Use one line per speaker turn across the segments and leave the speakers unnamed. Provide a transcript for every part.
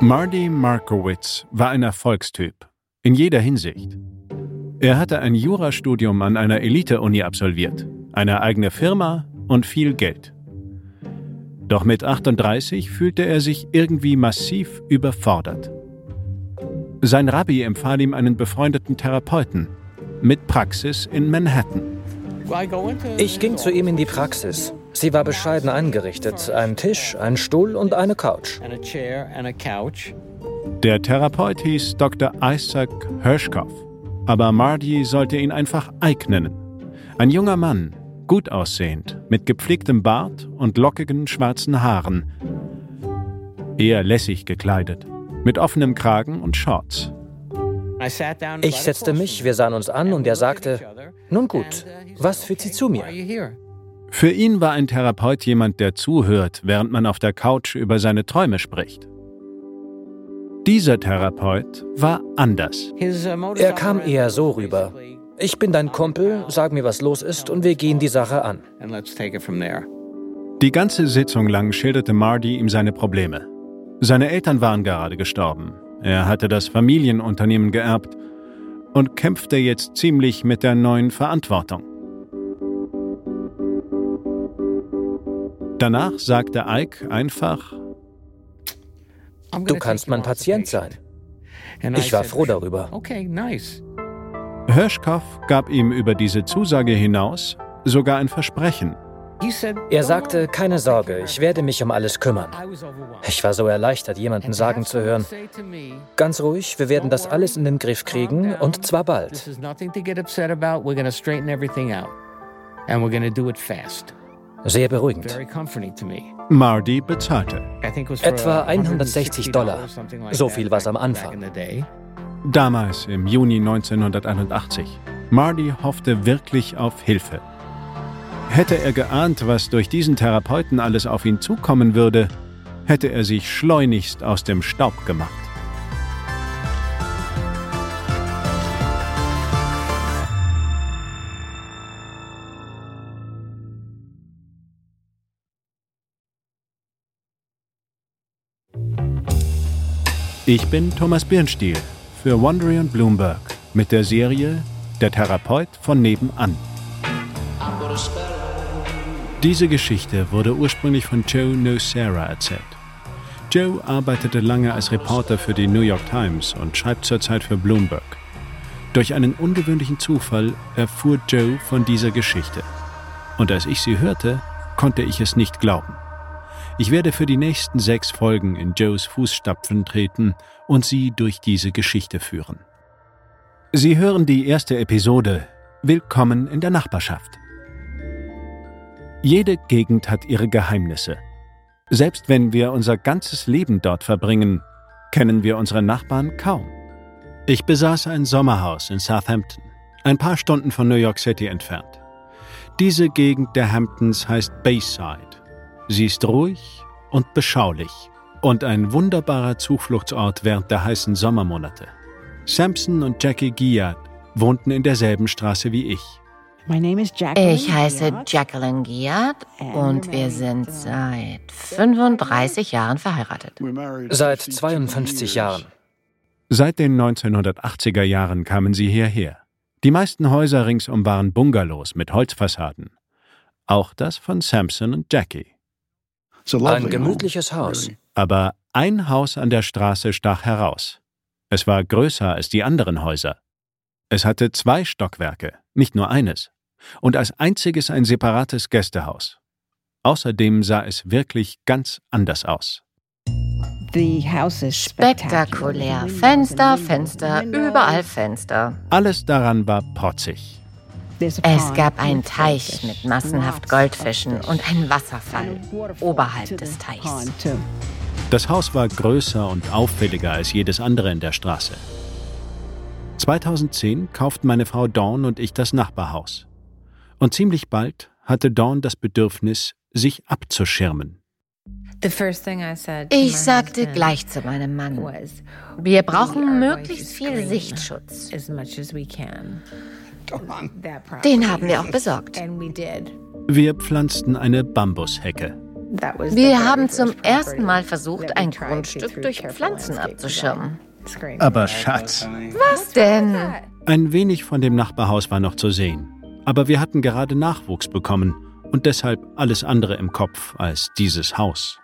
Marty Markowitz war ein Erfolgstyp. In jeder Hinsicht. Er hatte ein Jurastudium an einer Elite-Uni absolviert, eine eigene Firma und viel Geld. Doch mit 38 fühlte er sich irgendwie massiv überfordert. Sein Rabbi empfahl ihm einen befreundeten Therapeuten mit Praxis in Manhattan.
Ich ging zu ihm in die Praxis. Sie war bescheiden eingerichtet. Ein Tisch, ein Stuhl und eine Couch.
Der Therapeut hieß Dr. Isaac Hirschkopf, aber Marty sollte ihn einfach Ike nennen. Ein junger Mann, gut aussehend, mit gepflegtem Bart und lockigen schwarzen Haaren. Eher lässig gekleidet, mit offenem Kragen und Shorts.
Ich setzte mich, wir sahen uns an und er sagte, nun gut, was führt Sie zu mir?
Für ihn war ein Therapeut jemand, der zuhört, während man auf der Couch über seine Träume spricht. Dieser Therapeut war anders.
Er kam eher so rüber. Ich bin dein Kumpel, sag mir, was los ist und wir gehen die Sache an.
Die ganze Sitzung lang schilderte Marty ihm seine Probleme. Seine Eltern waren gerade gestorben. Er hatte das Familienunternehmen geerbt und kämpfte jetzt ziemlich mit der neuen Verantwortung. Danach sagte Ike einfach,
Du kannst mein Patient sein. Ich war froh darüber.
Hirschkow gab ihm über diese Zusage hinaus sogar ein Versprechen.
Er sagte, keine Sorge, ich werde mich um alles kümmern. Ich war so erleichtert, jemanden sagen zu hören, ganz ruhig, wir werden das alles in den Griff kriegen und zwar bald. Sehr beruhigend.
Marty bezahlte.
Etwa 160 Dollar. So viel war es am Anfang.
Damals, im Juni 1981. Marty hoffte wirklich auf Hilfe. Hätte er geahnt, was durch diesen Therapeuten alles auf ihn zukommen würde, hätte er sich schleunigst aus dem Staub gemacht. Ich bin Thomas Birnstiel für Wondery und Bloomberg mit der Serie Der Therapeut von nebenan. Diese Geschichte wurde ursprünglich von Joe Nocera erzählt. Joe arbeitete lange als Reporter für die New York Times und schreibt zurzeit für Bloomberg. Durch einen ungewöhnlichen Zufall erfuhr Joe von dieser Geschichte. Und als ich sie hörte, konnte ich es nicht glauben. Ich werde für die nächsten sechs Folgen in Joes Fußstapfen treten und Sie durch diese Geschichte führen. Sie hören die erste Episode Willkommen in der Nachbarschaft. Jede Gegend hat ihre Geheimnisse. Selbst wenn wir unser ganzes Leben dort verbringen, kennen wir unsere Nachbarn kaum. Ich besaß ein Sommerhaus in Southampton, ein paar Stunden von New York City entfernt. Diese Gegend der Hamptons heißt Bayside. Sie ist ruhig und beschaulich und ein wunderbarer Zufluchtsort während der heißen Sommermonate. Samson und Jackie Giat wohnten in derselben Straße wie ich.
Ich heiße Jacqueline Giat und wir sind seit 35 Jahren verheiratet.
Seit 52 Jahren.
Seit den 1980er Jahren kamen sie hierher. Die meisten Häuser ringsum waren Bungalows mit Holzfassaden. Auch das von Samson und Jackie.
Ein gemütliches Haus.
Aber ein Haus an der Straße stach heraus. Es war größer als die anderen Häuser. Es hatte zwei Stockwerke, nicht nur eines und als einziges ein separates Gästehaus. Außerdem sah es wirklich ganz anders aus.
Spektakulär. Fenster, Fenster, überall Fenster.
Alles daran war protzig.
Es gab einen Teich mit massenhaft Goldfischen und einen Wasserfall oberhalb des Teichs.
Das Haus war größer und auffälliger als jedes andere in der Straße. 2010 kauften meine Frau Dawn und ich das Nachbarhaus. Und ziemlich bald hatte Dawn das Bedürfnis, sich abzuschirmen.
Ich sagte gleich zu meinem Mann, wir brauchen möglichst viel Sichtschutz. Den haben wir auch besorgt.
Wir pflanzten eine Bambushecke.
Wir haben zum ersten Mal versucht, ein Grundstück durch Pflanzen abzuschirmen.
Aber Schatz.
Was denn?
Ein wenig von dem Nachbarhaus war noch zu sehen. Aber wir hatten gerade Nachwuchs bekommen und deshalb alles andere im Kopf als dieses Haus.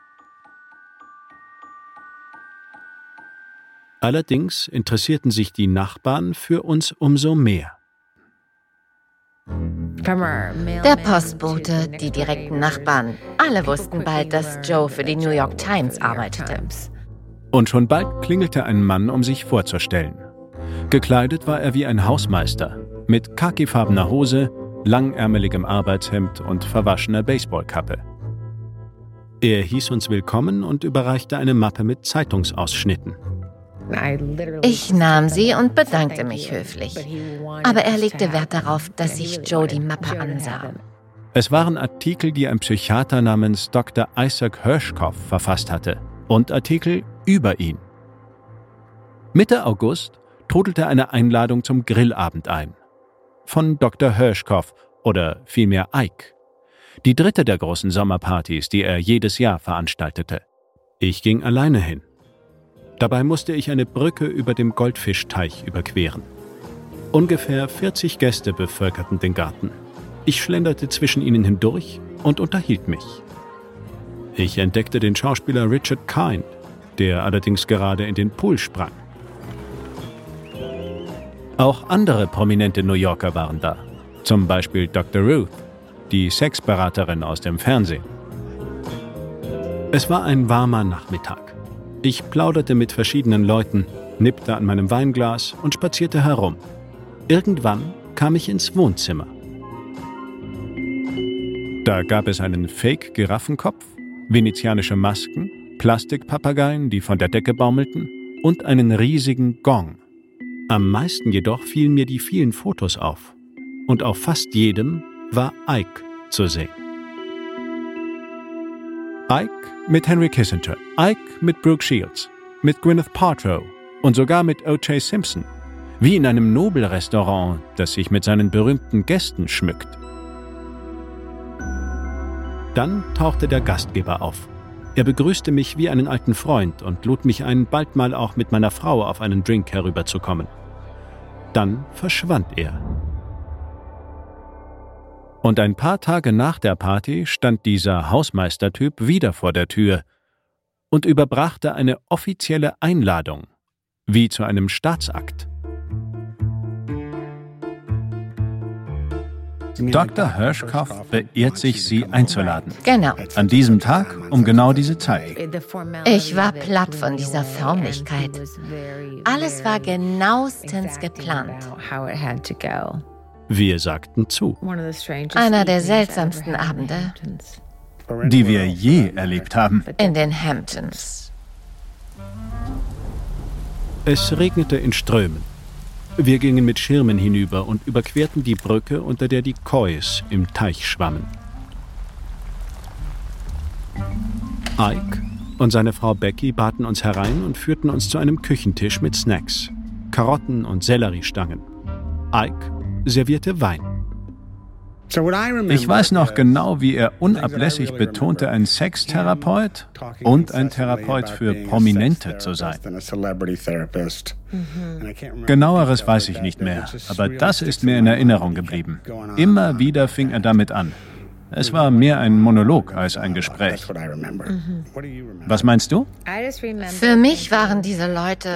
Allerdings interessierten sich die Nachbarn für uns umso mehr.
Der Postbote, die direkten Nachbarn, alle wussten bald, dass Joe für die New York Times arbeitete.
Und schon bald klingelte ein Mann, um sich vorzustellen. Gekleidet war er wie ein Hausmeister, mit khakifarbener Hose, langärmeligem Arbeitshemd und verwaschener Baseballkappe. Er hieß uns willkommen und überreichte eine Mappe mit Zeitungsausschnitten.
Ich nahm sie und bedankte mich höflich. Aber er legte Wert darauf, dass sich Joe die Mappe ansah.
Es waren Artikel, die ein Psychiater namens Dr. Isaac Hirschkopf verfasst hatte und Artikel über ihn. Mitte August trudelte eine Einladung zum Grillabend ein. Von Dr. Hirschkopf oder vielmehr Ike. Die dritte der großen Sommerpartys, die er jedes Jahr veranstaltete. Ich ging alleine hin. Dabei musste ich eine Brücke über dem Goldfischteich überqueren. Ungefähr 40 Gäste bevölkerten den Garten. Ich schlenderte zwischen ihnen hindurch und unterhielt mich. Ich entdeckte den Schauspieler Richard Kind, der allerdings gerade in den Pool sprang. Auch andere prominente New Yorker waren da, zum Beispiel Dr. Ruth, die Sexberaterin aus dem Fernsehen. Es war ein warmer Nachmittag. Ich plauderte mit verschiedenen Leuten, nippte an meinem Weinglas und spazierte herum. Irgendwann kam ich ins Wohnzimmer. Da gab es einen Fake-Giraffenkopf, venezianische Masken, Plastikpapageien, die von der Decke baumelten, und einen riesigen Gong. Am meisten jedoch fielen mir die vielen Fotos auf. Und auf fast jedem war Ike zu sehen. Ike mit Henry Kissinger, Ike mit Brooke Shields, mit Gwyneth Paltrow und sogar mit O.J. Simpson. Wie in einem Nobelrestaurant, das sich mit seinen berühmten Gästen schmückt. Dann tauchte der Gastgeber auf. Er begrüßte mich wie einen alten Freund und lud mich ein, bald mal auch mit meiner Frau auf einen Drink herüberzukommen. Dann verschwand er. Und ein paar Tage nach der Party stand dieser Hausmeistertyp wieder vor der Tür und überbrachte eine offizielle Einladung, wie zu einem Staatsakt. Dr. Hirschkopf beehrt sich, Sie einzuladen.
Genau.
An diesem Tag um genau diese Zeit.
Ich war platt von dieser Förmlichkeit. Alles war genauestens geplant.
Wir sagten zu.
Einer der seltsamsten Abende
die wir je erlebt haben.
in den Hamptons.
Es regnete in Strömen. Wir gingen mit Schirmen hinüber und überquerten die Brücke, unter der die Kois im Teich schwammen. Ike und seine Frau Becky baten uns herein und führten uns zu einem Küchentisch mit Snacks, Karotten und Selleriestangen. Ike servierte Wein. Ich weiß noch genau, wie er unablässig betonte, ein Sextherapeut und ein Therapeut für Prominente zu sein. Genaueres weiß ich nicht mehr, aber das ist mir in Erinnerung geblieben. Immer wieder fing er damit an. Es war mehr ein Monolog als ein Gespräch. Was meinst du?
Für mich waren diese Leute.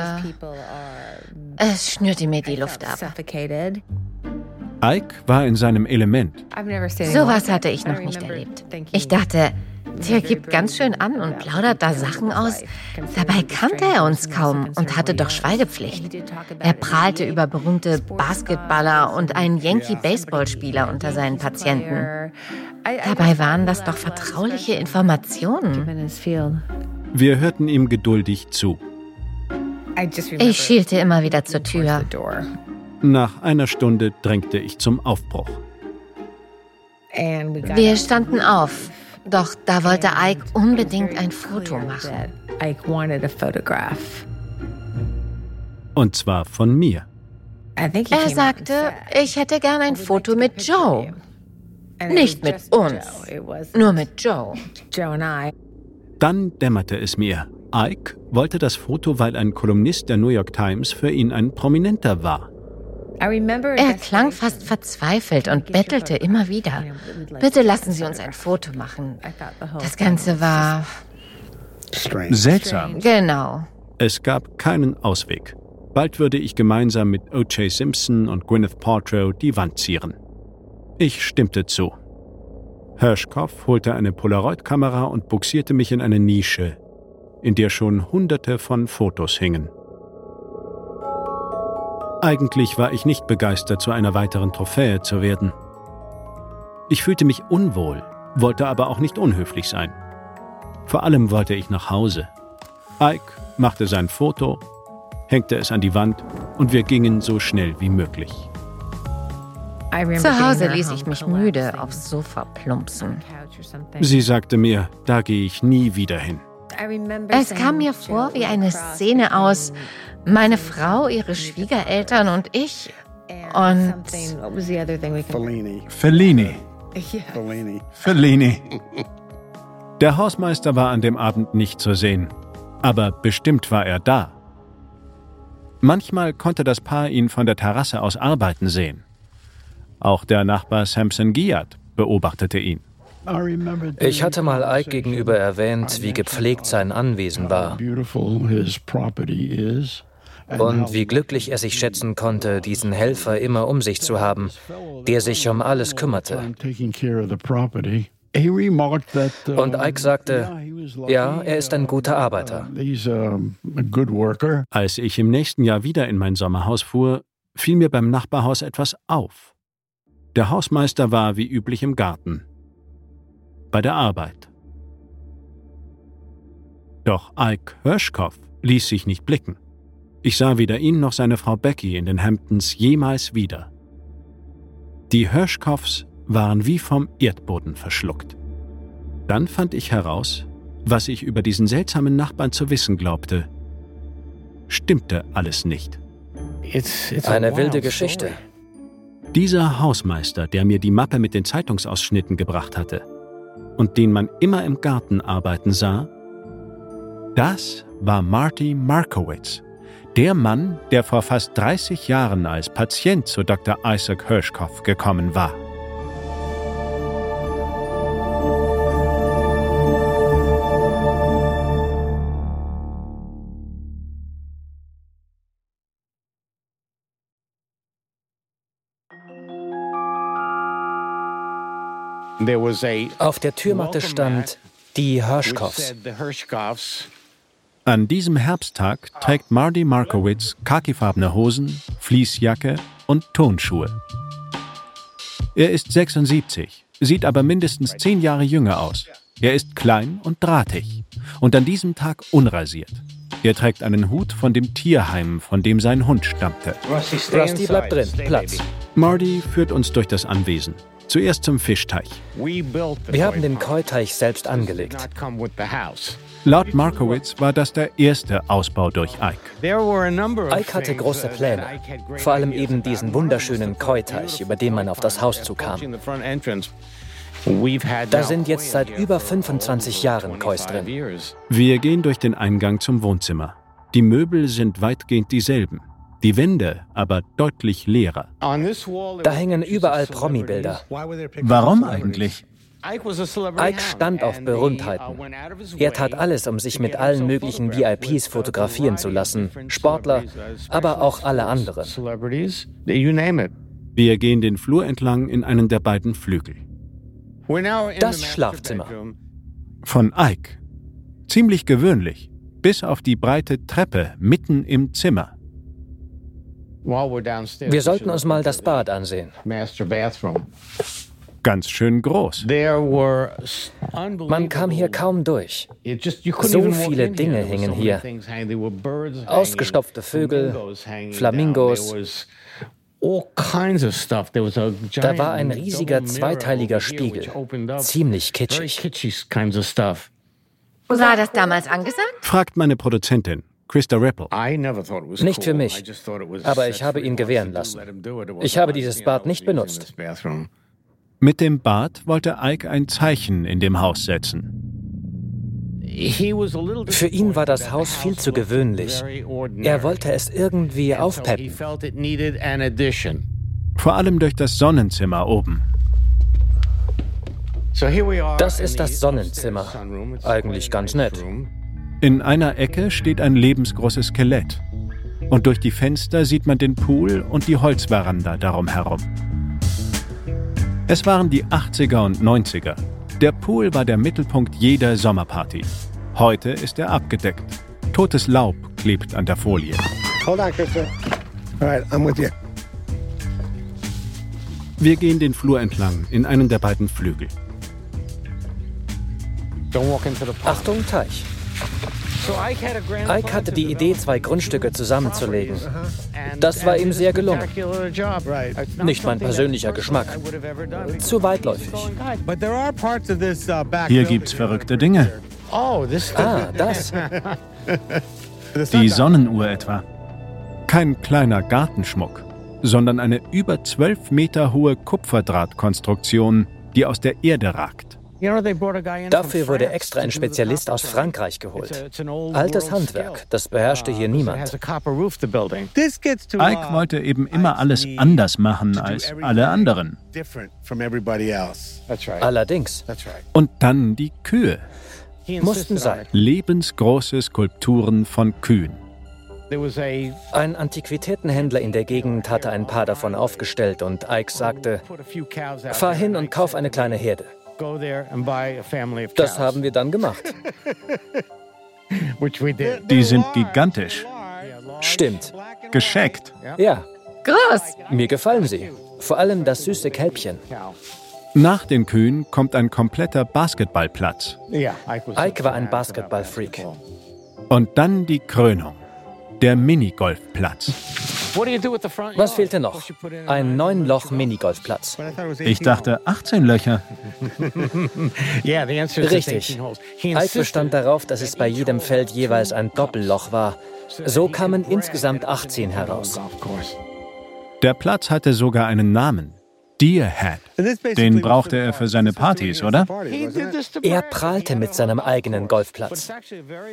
Es schnürte mir die Luft ab.
Ike war in seinem Element.
Sowas hatte ich noch nicht erlebt. Ich dachte, der gibt ganz schön an und plaudert da Sachen aus. Dabei kannte er uns kaum und hatte doch Schweigepflicht. Er prahlte über berühmte Basketballer und einen Yankee-Baseballspieler unter seinen Patienten. Dabei waren das doch vertrauliche Informationen.
Wir hörten ihm geduldig zu.
Ich schielte immer wieder zur Tür.
Nach einer Stunde drängte ich zum Aufbruch.
Wir standen auf, doch da wollte Ike unbedingt ein Foto machen.
Und zwar von mir.
Er sagte, ich hätte gern ein Foto mit Joe. Nicht mit uns, nur mit Joe.
Dann dämmerte es mir. Ike wollte das Foto, weil ein Kolumnist der New York Times für ihn ein Prominenter war.
Er klang fast verzweifelt und bettelte immer wieder. Bitte lassen Sie uns ein Foto machen. Das Ganze war
seltsam.
Genau.
Es gab keinen Ausweg. Bald würde ich gemeinsam mit O.J. Simpson und Gwyneth Paltrow die Wand zieren. Ich stimmte zu. Hirschkopf holte eine Polaroid-Kamera und buxierte mich in eine Nische, in der schon hunderte von Fotos hingen. Eigentlich war ich nicht begeistert, zu einer weiteren Trophäe zu werden. Ich fühlte mich unwohl, wollte aber auch nicht unhöflich sein. Vor allem wollte ich nach Hause. Ike machte sein Foto hängte es an die Wand und wir gingen so schnell wie möglich.
Zu Hause ließ ich mich müde aufs Sofa plumpsen.
Sie sagte mir, da gehe ich nie wieder hin.
Es kam mir vor wie eine Szene aus meine Frau, ihre Schwiegereltern und ich. Und.
Fellini. Fellini. Fellini. Der Hausmeister war an dem Abend nicht zu sehen. Aber bestimmt war er da. Manchmal konnte das Paar ihn von der Terrasse aus arbeiten sehen. Auch der Nachbar Samson Giat beobachtete ihn.
Ich hatte mal Ike gegenüber erwähnt, wie gepflegt sein Anwesen war. Und wie glücklich er sich schätzen konnte, diesen Helfer immer um sich zu haben, der sich um alles kümmerte. Und Ike sagte, ja, er ist ein guter Arbeiter.
Als ich im nächsten Jahr wieder in mein Sommerhaus fuhr, fiel mir beim Nachbarhaus etwas auf. Der Hausmeister war wie üblich im Garten. Bei der Arbeit. Doch Ike Hirschkopf ließ sich nicht blicken. Ich sah weder ihn noch seine Frau Becky in den Hamptons jemals wieder. Die Hirschkopfs waren wie vom Erdboden verschluckt. Dann fand ich heraus, was ich über diesen seltsamen Nachbarn zu wissen glaubte. Stimmte alles nicht.
Eine wilde Geschichte.
Dieser Hausmeister, der mir die Mappe mit den Zeitungsausschnitten gebracht hatte und den man immer im Garten arbeiten sah, das war Marty Markowitz, der Mann, der vor fast 30 Jahren als Patient zu Dr. Isaac Hirschkopf gekommen war.
Auf der Türmatte stand die Hirschkoffs.
An diesem Herbsttag trägt Marty Markowitz khakifarbene Hosen, Fließjacke und Tonschuhe. Er ist 76, sieht aber mindestens zehn Jahre jünger aus. Er ist klein und drahtig und an diesem Tag unrasiert. Er trägt einen Hut von dem Tierheim, von dem sein Hund stammte.
Rusty bleibt drin, Platz.
Marty führt uns durch das Anwesen. Zuerst zum Fischteich.
Wir haben den Koi-Teich selbst angelegt.
Laut Markowitz war das der erste Ausbau durch Ike.
Ike hatte große Pläne. Vor allem eben diesen wunderschönen Koi-Teich, über den man auf das Haus zukam. Da sind jetzt seit über 25 Jahren Kois drin.
Wir gehen durch den Eingang zum Wohnzimmer. Die Möbel sind weitgehend dieselben die Wände aber deutlich leerer.
Da hängen überall Promi-Bilder.
Warum eigentlich?
Ike stand auf Berühmtheiten. Er tat alles, um sich mit allen möglichen VIPs fotografieren zu lassen, Sportler, aber auch alle anderen.
Wir gehen den Flur entlang in einen der beiden Flügel.
Das Schlafzimmer.
Von Ike. Ziemlich gewöhnlich, bis auf die breite Treppe mitten im Zimmer.
Wir sollten uns mal das Bad ansehen.
Ganz schön groß.
Man kam hier kaum durch. So viele Dinge hingen hier. Ausgestopfte Vögel, Flamingos. Da war ein riesiger zweiteiliger Spiegel. Ziemlich kitschig.
War das damals angesagt?
Fragt meine Produzentin. Christa Ripple.
Nicht für mich, aber ich habe ihn gewähren lassen. Ich habe dieses Bad nicht benutzt.
Mit dem Bad wollte Ike ein Zeichen in dem Haus setzen.
Für ihn war das Haus viel zu gewöhnlich. Er wollte es irgendwie aufpeppen.
Vor allem durch das Sonnenzimmer oben.
Das ist das Sonnenzimmer. Eigentlich ganz nett.
In einer Ecke steht ein lebensgroßes Skelett. Und durch die Fenster sieht man den Pool und die Holzveranda darum herum. Es waren die 80er und 90er. Der Pool war der Mittelpunkt jeder Sommerparty. Heute ist er abgedeckt. Totes Laub klebt an der Folie. Hold on, Krista. All right, I'm with you. Wir gehen den Flur entlang in einen der beiden Flügel.
Achtung, Teich. Ike hatte die Idee, zwei Grundstücke zusammenzulegen. Das war ihm sehr gelungen. Nicht mein persönlicher Geschmack. Zu weitläufig.
Hier gibt's verrückte Dinge.
Ah, das.
Die Sonnenuhr etwa. Kein kleiner Gartenschmuck, sondern eine über zwölf Meter hohe Kupferdrahtkonstruktion, die aus der Erde ragt.
Dafür wurde extra ein Spezialist aus Frankreich geholt. Altes Handwerk, das beherrschte hier niemand.
Ike wollte eben immer alles anders machen als alle anderen.
Allerdings.
Und dann die Kühe.
Mussten sein.
Lebensgroße Skulpturen von Kühen.
Ein Antiquitätenhändler in der Gegend hatte ein paar davon aufgestellt und Ike sagte, fahr hin und kauf eine kleine Herde. Das haben wir dann gemacht.
Die sind gigantisch.
Stimmt.
Gescheckt.
Ja.
Groß.
Mir gefallen sie. Vor allem das süße Kälbchen.
Nach den Kühen kommt ein kompletter Basketballplatz.
Ike war ein Basketballfreak.
Und dann die Krönung. Der Minigolfplatz.
Was fehlte noch? Ein neun-Loch-Minigolfplatz.
Ich dachte 18 Löcher.
Richtig. Ike bestand darauf, dass es bei jedem Feld jeweils ein Doppelloch war. So kamen insgesamt 18 heraus.
Der Platz hatte sogar einen Namen. Deerhead. Den brauchte er für seine Partys, oder?
Er prahlte mit seinem eigenen Golfplatz.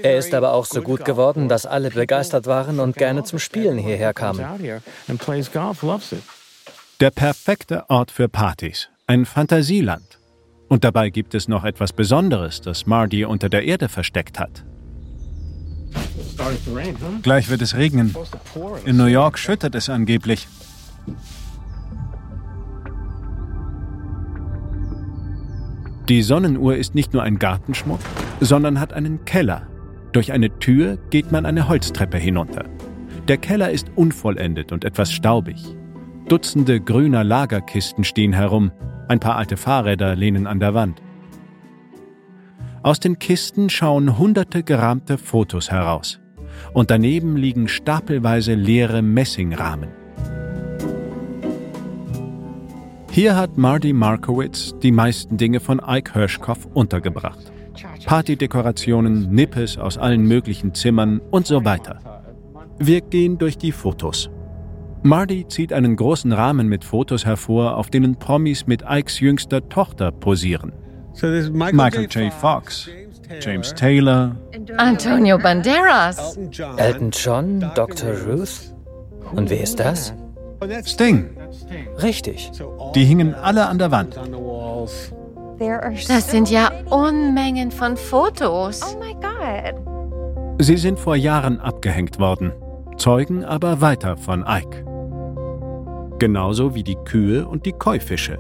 Er ist aber auch so gut geworden, dass alle begeistert waren und gerne zum Spielen hierher kamen.
Der perfekte Ort für Partys. Ein Fantasieland. Und dabei gibt es noch etwas Besonderes, das Marty unter der Erde versteckt hat. Gleich wird es regnen. In New York schüttet es angeblich. Die Sonnenuhr ist nicht nur ein Gartenschmuck, sondern hat einen Keller. Durch eine Tür geht man eine Holztreppe hinunter. Der Keller ist unvollendet und etwas staubig. Dutzende grüner Lagerkisten stehen herum, ein paar alte Fahrräder lehnen an der Wand. Aus den Kisten schauen hunderte gerahmte Fotos heraus. Und daneben liegen stapelweise leere Messingrahmen. Hier hat Marty Markowitz die meisten Dinge von Ike Hirschkopf untergebracht. Partydekorationen, Nippes aus allen möglichen Zimmern und so weiter. Wir gehen durch die Fotos. Marty zieht einen großen Rahmen mit Fotos hervor, auf denen Promis mit Ikes jüngster Tochter posieren. Michael J. Fox, James Taylor,
Antonio Banderas,
Elton John, Dr. Ruth. Und wer ist das?
Sting.
Richtig.
Die hingen alle an der Wand.
Das sind ja Unmengen von Fotos.
Sie sind vor Jahren abgehängt worden, zeugen aber weiter von Ike. Genauso wie die Kühe und die Käufische.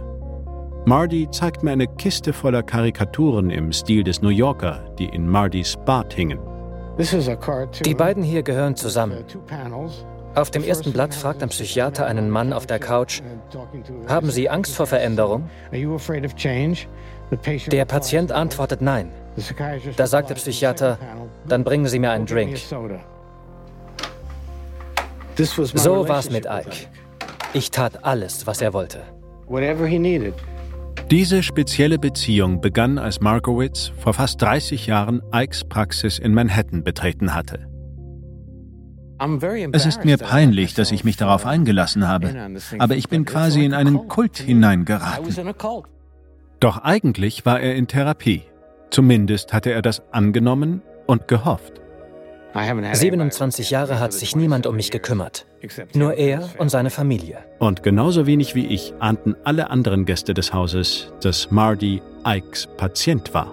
Marty zeigt mir eine Kiste voller Karikaturen im Stil des New Yorker, die in Martys Bad hingen.
Die beiden hier gehören zusammen. Auf dem ersten Blatt fragt ein Psychiater einen Mann auf der Couch, haben Sie Angst vor Veränderung? Der Patient antwortet nein. Da sagt der Psychiater, dann bringen Sie mir einen Drink. So war es mit Ike. Ich tat alles, was er wollte.
Diese spezielle Beziehung begann, als Markowitz vor fast 30 Jahren Ikes Praxis in Manhattan betreten hatte. Es ist mir peinlich, dass ich mich darauf eingelassen habe, aber ich bin quasi in einen Kult hineingeraten. Doch eigentlich war er in Therapie. Zumindest hatte er das angenommen und gehofft.
27 Jahre hat sich niemand um mich gekümmert. Nur er und seine Familie.
Und genauso wenig wie ich ahnten alle anderen Gäste des Hauses, dass Marty Ikes Patient war.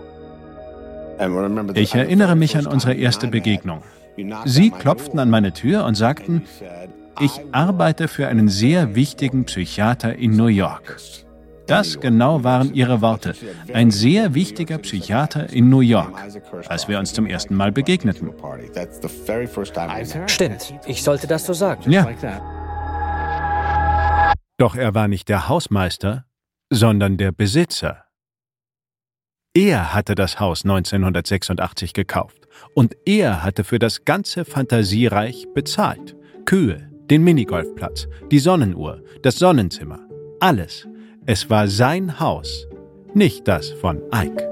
Ich erinnere mich an unsere erste Begegnung. Sie klopften an meine Tür und sagten, ich arbeite für einen sehr wichtigen Psychiater in New York. Das genau waren ihre Worte. Ein sehr wichtiger Psychiater in New York, als wir uns zum ersten Mal begegneten.
Stimmt, ich sollte das so sagen.
Ja. Doch er war nicht der Hausmeister, sondern der Besitzer. Er hatte das Haus 1986 gekauft und er hatte für das ganze Fantasiereich bezahlt. Kühe, den Minigolfplatz, die Sonnenuhr, das Sonnenzimmer, alles. Es war sein Haus, nicht das von Ike.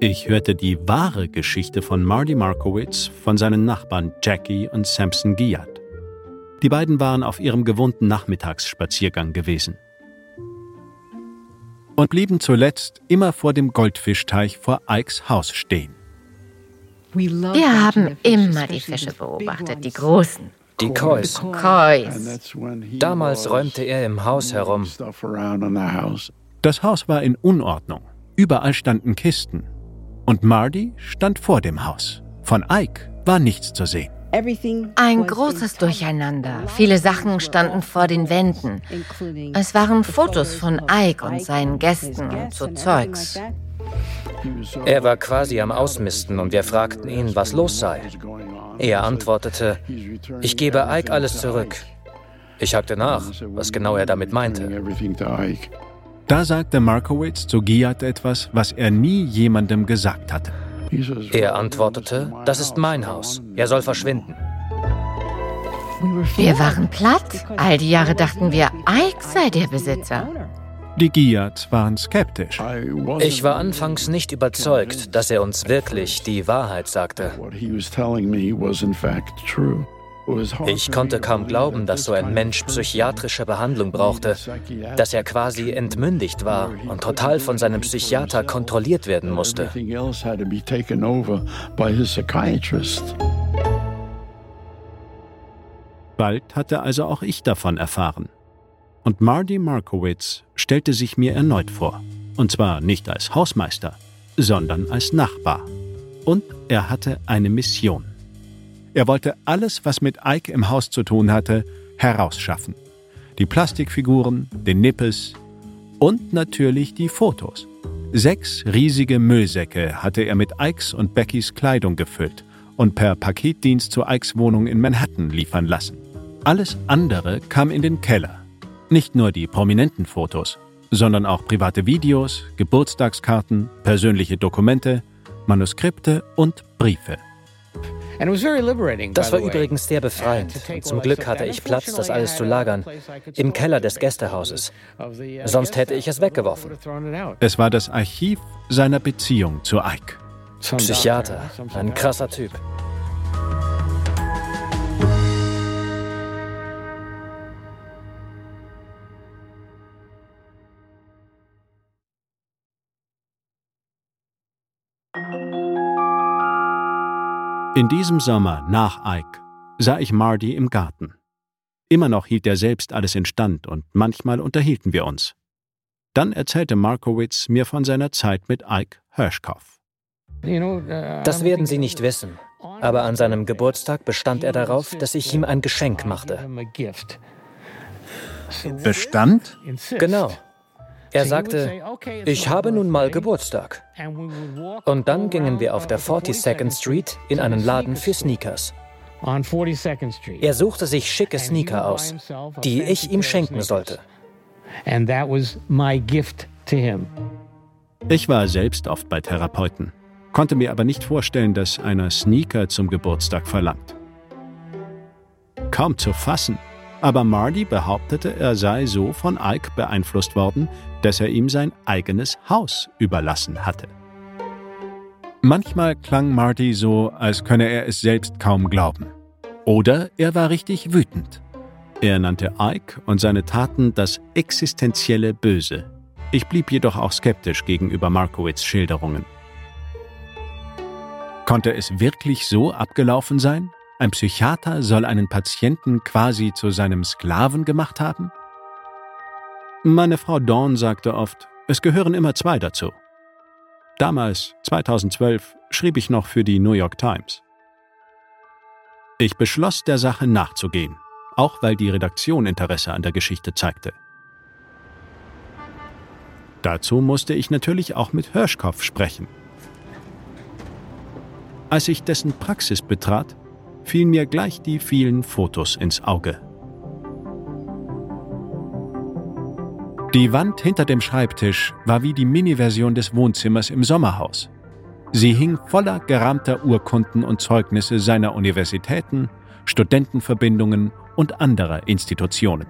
Ich hörte die wahre Geschichte von Marty Markowitz von seinen Nachbarn Jackie und Samson Giat. Die beiden waren auf ihrem gewohnten Nachmittagsspaziergang gewesen und blieben zuletzt immer vor dem Goldfischteich vor Ikes Haus stehen.
Wir haben immer die Fische beobachtet, die großen.
Die Kois.
Kois.
Damals räumte er im Haus herum.
Das Haus war in Unordnung. Überall standen Kisten. Und Marty stand vor dem Haus. Von Ike war nichts zu sehen.
Ein großes Durcheinander. Viele Sachen standen vor den Wänden. Es waren Fotos von Ike und seinen Gästen und so Zeugs.
Er war quasi am Ausmisten und wir fragten ihn, was los sei. Er antwortete, ich gebe Ike alles zurück. Ich hakte nach, was genau er damit meinte.
Da sagte Markowitz zu Giat etwas, was er nie jemandem gesagt hatte.
Er antwortete, das ist mein Haus. Er soll verschwinden.
Wir waren platt. All die Jahre dachten wir, Ike sei der Besitzer.
Die Giats waren skeptisch.
Ich war anfangs nicht überzeugt, dass er uns wirklich die Wahrheit sagte. Ich konnte kaum glauben, dass so ein Mensch psychiatrische Behandlung brauchte, dass er quasi entmündigt war und total von seinem Psychiater kontrolliert werden musste.
Bald hatte also auch ich davon erfahren. Und Marty Markowitz stellte sich mir erneut vor. Und zwar nicht als Hausmeister, sondern als Nachbar. Und er hatte eine Mission. Er wollte alles, was mit Ike im Haus zu tun hatte, herausschaffen. Die Plastikfiguren, den Nippes und natürlich die Fotos. Sechs riesige Müllsäcke hatte er mit Ikes und Beckys Kleidung gefüllt und per Paketdienst zu Ikes Wohnung in Manhattan liefern lassen. Alles andere kam in den Keller. Nicht nur die prominenten Fotos, sondern auch private Videos, Geburtstagskarten, persönliche Dokumente, Manuskripte und Briefe.
Das war übrigens sehr befreiend. Und zum Glück hatte ich Platz, das alles zu lagern. Im Keller des Gästehauses. Sonst hätte ich es weggeworfen.
Es war das Archiv seiner Beziehung zu Ike.
Psychiater, ein krasser Typ.
In diesem Sommer nach Ike sah ich Marty im Garten. Immer noch hielt er selbst alles in Stand und manchmal unterhielten wir uns. Dann erzählte Markowitz mir von seiner Zeit mit Ike Hirschkopf.
Das werden Sie nicht wissen, aber an seinem Geburtstag bestand er darauf, dass ich ihm ein Geschenk machte.
Bestand?
Genau. Er sagte, ich habe nun mal Geburtstag. Und dann gingen wir auf der 42nd Street in einen Laden für Sneakers. Er suchte sich schicke Sneaker aus, die ich ihm schenken sollte.
Ich war selbst oft bei Therapeuten, konnte mir aber nicht vorstellen, dass einer Sneaker zum Geburtstag verlangt. Kaum zu fassen. Aber Marty behauptete, er sei so von Ike beeinflusst worden, dass er ihm sein eigenes Haus überlassen hatte. Manchmal klang Marty so, als könne er es selbst kaum glauben. Oder er war richtig wütend. Er nannte Ike und seine Taten das existenzielle Böse. Ich blieb jedoch auch skeptisch gegenüber Markowitz Schilderungen. Konnte es wirklich so abgelaufen sein? Ein Psychiater soll einen Patienten quasi zu seinem Sklaven gemacht haben? Meine Frau Dawn sagte oft, es gehören immer zwei dazu. Damals, 2012, schrieb ich noch für die New York Times. Ich beschloss, der Sache nachzugehen, auch weil die Redaktion Interesse an der Geschichte zeigte. Dazu musste ich natürlich auch mit Hirschkopf sprechen. Als ich dessen Praxis betrat, fielen mir gleich die vielen Fotos ins Auge. Die Wand hinter dem Schreibtisch war wie die Mini-Version des Wohnzimmers im Sommerhaus. Sie hing voller gerahmter Urkunden und Zeugnisse seiner Universitäten, Studentenverbindungen und anderer Institutionen.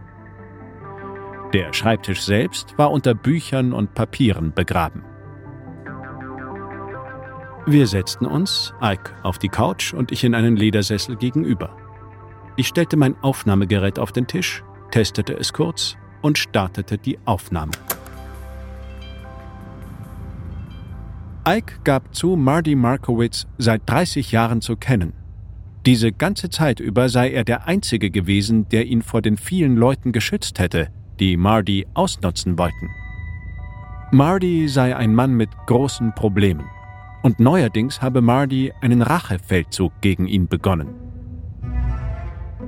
Der Schreibtisch selbst war unter Büchern und Papieren begraben. Wir setzten uns, Ike auf die Couch und ich in einen Ledersessel gegenüber. Ich stellte mein Aufnahmegerät auf den Tisch, testete es kurz und startete die Aufnahme. Ike gab zu, Marty Markowitz seit 30 Jahren zu kennen. Diese ganze Zeit über sei er der Einzige gewesen, der ihn vor den vielen Leuten geschützt hätte, die Marty ausnutzen wollten. Marty sei ein Mann mit großen Problemen. Und neuerdings habe Marty einen Rachefeldzug gegen ihn begonnen.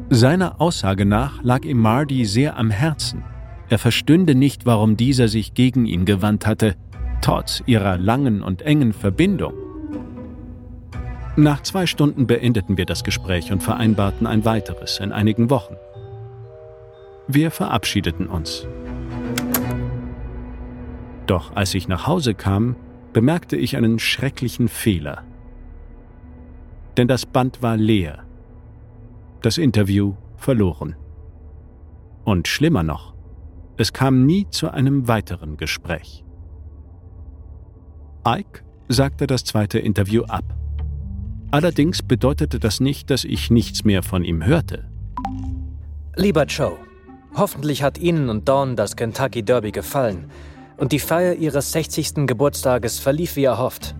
Seiner Aussage nach lag ihm Marty sehr am Herzen er verstünde nicht, warum dieser sich gegen ihn gewandt hatte, trotz ihrer langen und engen Verbindung. Nach zwei Stunden beendeten wir das Gespräch und vereinbarten ein weiteres in einigen Wochen. Wir verabschiedeten uns. Doch als ich nach Hause kam, bemerkte ich einen schrecklichen Fehler. Denn das Band war leer. Das Interview verloren. Und schlimmer noch, es kam nie zu einem weiteren Gespräch. Ike sagte das zweite Interview ab. Allerdings bedeutete das nicht, dass ich nichts mehr von ihm hörte.
Lieber Joe, hoffentlich hat Ihnen und Dawn das Kentucky Derby gefallen und die Feier Ihres 60. Geburtstages verlief wie erhofft.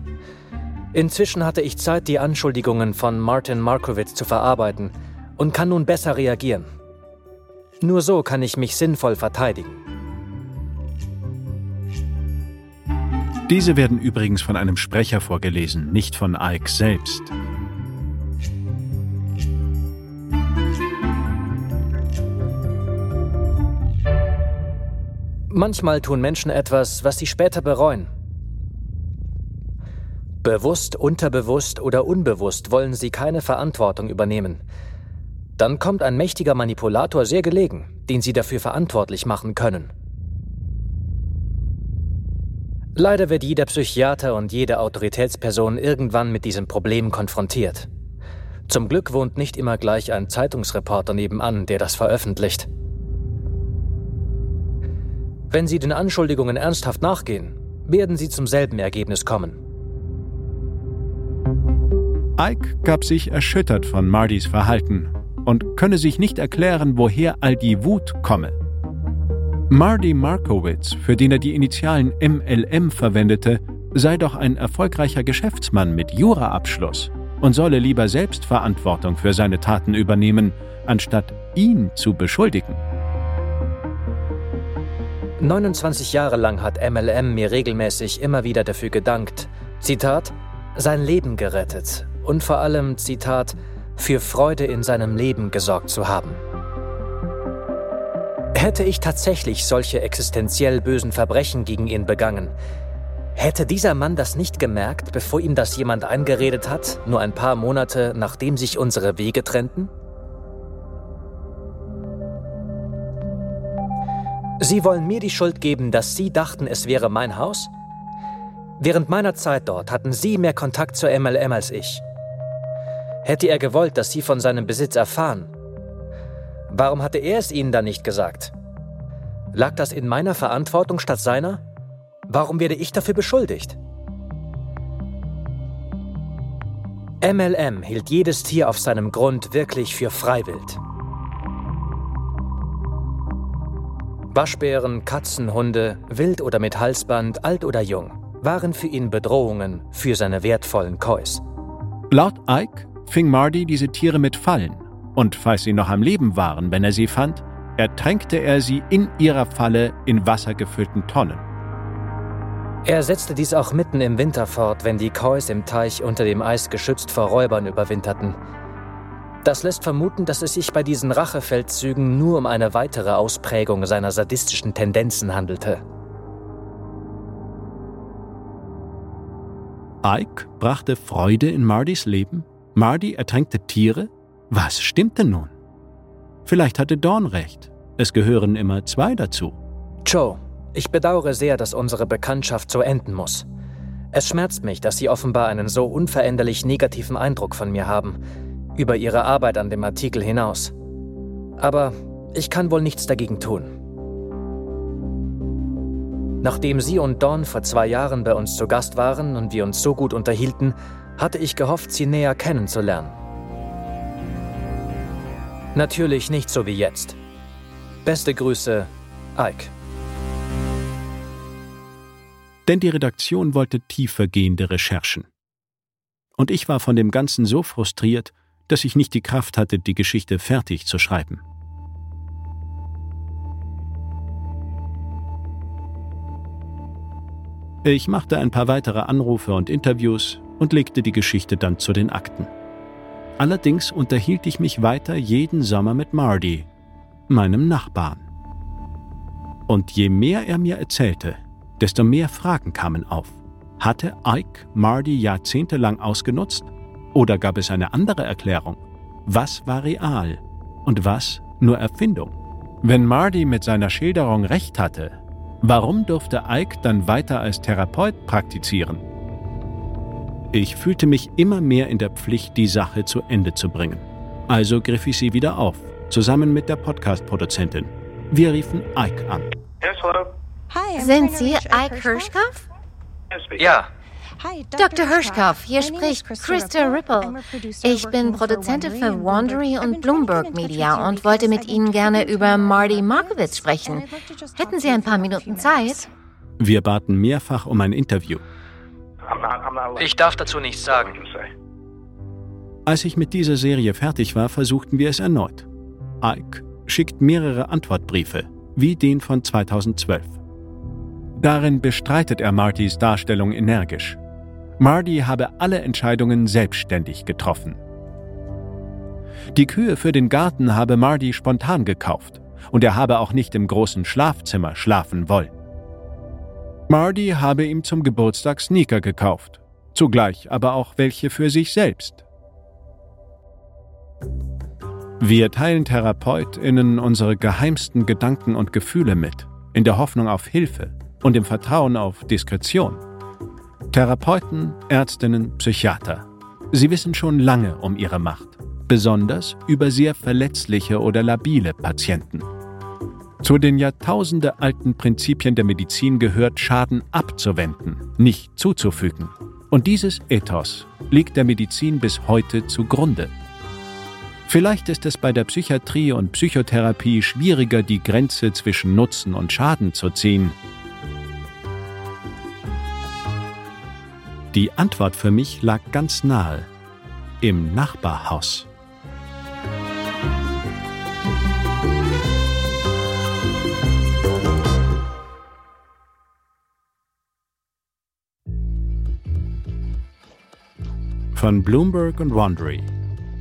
Inzwischen hatte ich Zeit, die Anschuldigungen von Martin Markowitz zu verarbeiten und kann nun besser reagieren. Nur so kann ich mich sinnvoll verteidigen.
Diese werden übrigens von einem Sprecher vorgelesen, nicht von Ike selbst.
Manchmal tun Menschen etwas, was sie später bereuen. Bewusst, unterbewusst oder unbewusst wollen sie keine Verantwortung übernehmen. Dann kommt ein mächtiger Manipulator sehr gelegen, den sie dafür verantwortlich machen können. Leider wird jeder Psychiater und jede Autoritätsperson irgendwann mit diesem Problem konfrontiert. Zum Glück wohnt nicht immer gleich ein Zeitungsreporter nebenan, der das veröffentlicht. Wenn Sie den Anschuldigungen ernsthaft nachgehen, werden Sie zum selben Ergebnis kommen.
Ike gab sich erschüttert von Martys Verhalten und könne sich nicht erklären, woher all die Wut komme. Marty Markowitz, für den er die Initialen MLM verwendete, sei doch ein erfolgreicher Geschäftsmann mit Juraabschluss und solle lieber selbst Verantwortung für seine Taten übernehmen, anstatt ihn zu beschuldigen.
29 Jahre lang hat MLM mir regelmäßig immer wieder dafür gedankt, Zitat, sein Leben gerettet und vor allem, Zitat, für Freude in seinem Leben gesorgt zu haben. Hätte ich tatsächlich solche existenziell bösen Verbrechen gegen ihn begangen, hätte dieser Mann das nicht gemerkt, bevor ihm das jemand eingeredet hat, nur ein paar Monate nachdem sich unsere Wege trennten? Sie wollen mir die Schuld geben, dass Sie dachten, es wäre mein Haus? Während meiner Zeit dort hatten Sie mehr Kontakt zur MLM als ich. Hätte er gewollt, dass Sie von seinem Besitz erfahren, warum hatte er es Ihnen dann nicht gesagt? Lag das in meiner Verantwortung statt seiner? Warum werde ich dafür beschuldigt? MLM hielt jedes Tier auf seinem Grund wirklich für Freiwild. Waschbären, Katzen, Hunde, wild oder mit Halsband, alt oder jung, waren für ihn Bedrohungen für seine wertvollen Kois.
Laut Ike fing Marty diese Tiere mit Fallen und falls sie noch am Leben waren, wenn er sie fand, ertränkte er sie in ihrer Falle in wassergefüllten Tonnen.
Er setzte dies auch mitten im Winter fort, wenn die Kois im Teich unter dem Eis geschützt vor Räubern überwinterten. Das lässt vermuten, dass es sich bei diesen Rachefeldzügen nur um eine weitere Ausprägung seiner sadistischen Tendenzen handelte.
Ike brachte Freude in Mardys Leben? Mardy ertränkte Tiere? Was stimmte nun? Vielleicht hatte Dawn recht. Es gehören immer zwei dazu.
Joe, ich bedauere sehr, dass unsere Bekanntschaft so enden muss. Es schmerzt mich, dass Sie offenbar einen so unveränderlich negativen Eindruck von mir haben, über Ihre Arbeit an dem Artikel hinaus. Aber ich kann wohl nichts dagegen tun. Nachdem Sie und Dawn vor zwei Jahren bei uns zu Gast waren und wir uns so gut unterhielten, hatte ich gehofft, Sie näher kennenzulernen. Natürlich nicht so wie jetzt. Beste Grüße, Ike
denn die Redaktion wollte tiefergehende Recherchen. Und ich war von dem Ganzen so frustriert, dass ich nicht die Kraft hatte, die Geschichte fertig zu schreiben. Ich machte ein paar weitere Anrufe und Interviews und legte die Geschichte dann zu den Akten. Allerdings unterhielt ich mich weiter jeden Sommer mit Marty, meinem Nachbarn. Und je mehr er mir erzählte, desto mehr Fragen kamen auf. Hatte Ike Marty jahrzehntelang ausgenutzt? Oder gab es eine andere Erklärung? Was war real und was nur Erfindung? Wenn Marty mit seiner Schilderung recht hatte, warum durfte Ike dann weiter als Therapeut praktizieren? Ich fühlte mich immer mehr in der Pflicht, die Sache zu Ende zu bringen. Also griff ich sie wieder auf, zusammen mit der Podcast-Produzentin. Wir riefen Ike an. Yes,
hello. Sind Sie Ike Hirschkopf?
Ja.
Dr. Hirschkopf, hier spricht Krista Ripple. Ich bin Produzentin für Wandery und Bloomberg Media und wollte mit Ihnen gerne über Marty Markowitz sprechen. Hätten Sie ein paar Minuten Zeit?
Wir baten mehrfach um ein Interview.
Ich darf dazu nichts sagen.
Als ich mit dieser Serie fertig war, versuchten wir es erneut. Ike schickt mehrere Antwortbriefe, wie den von 2012. Darin bestreitet er Martys Darstellung energisch. Marty habe alle Entscheidungen selbstständig getroffen. Die Kühe für den Garten habe Marty spontan gekauft und er habe auch nicht im großen Schlafzimmer schlafen wollen. Marty habe ihm zum Geburtstag Sneaker gekauft, zugleich aber auch welche für sich selbst. Wir teilen TherapeutInnen unsere geheimsten Gedanken und Gefühle mit, in der Hoffnung auf Hilfe, und im Vertrauen auf Diskretion. Therapeuten, Ärztinnen, Psychiater. Sie wissen schon lange um ihre Macht, besonders über sehr verletzliche oder labile Patienten. Zu den jahrtausendealten Prinzipien der Medizin gehört, Schaden abzuwenden, nicht zuzufügen. Und dieses Ethos liegt der Medizin bis heute zugrunde. Vielleicht ist es bei der Psychiatrie und Psychotherapie schwieriger, die Grenze zwischen Nutzen und Schaden zu ziehen, Die Antwort für mich lag ganz nahe. Im Nachbarhaus. Von Bloomberg und Wandery.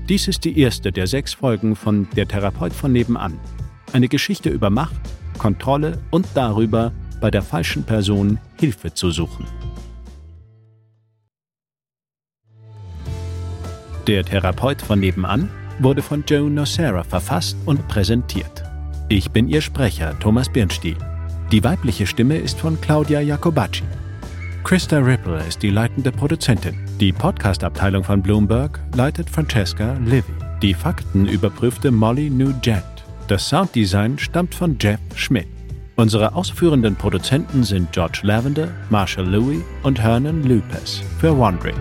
Dies ist die erste der sechs Folgen von Der Therapeut von nebenan. Eine Geschichte über Macht, Kontrolle und darüber, bei der falschen Person Hilfe zu suchen. Der Therapeut von nebenan wurde von Joe Nocera verfasst und präsentiert. Ich bin Ihr Sprecher, Thomas Birnstiel. Die weibliche Stimme ist von Claudia Jacobacci. Krista Ripple ist die leitende Produzentin. Die Podcast-Abteilung von Bloomberg leitet Francesca Livy. Die Fakten überprüfte Molly Nugent. Das Sounddesign stammt von Jeff Schmidt. Unsere ausführenden Produzenten sind George Lavender, Marshall Louis und Hernan Lupes für Wandering.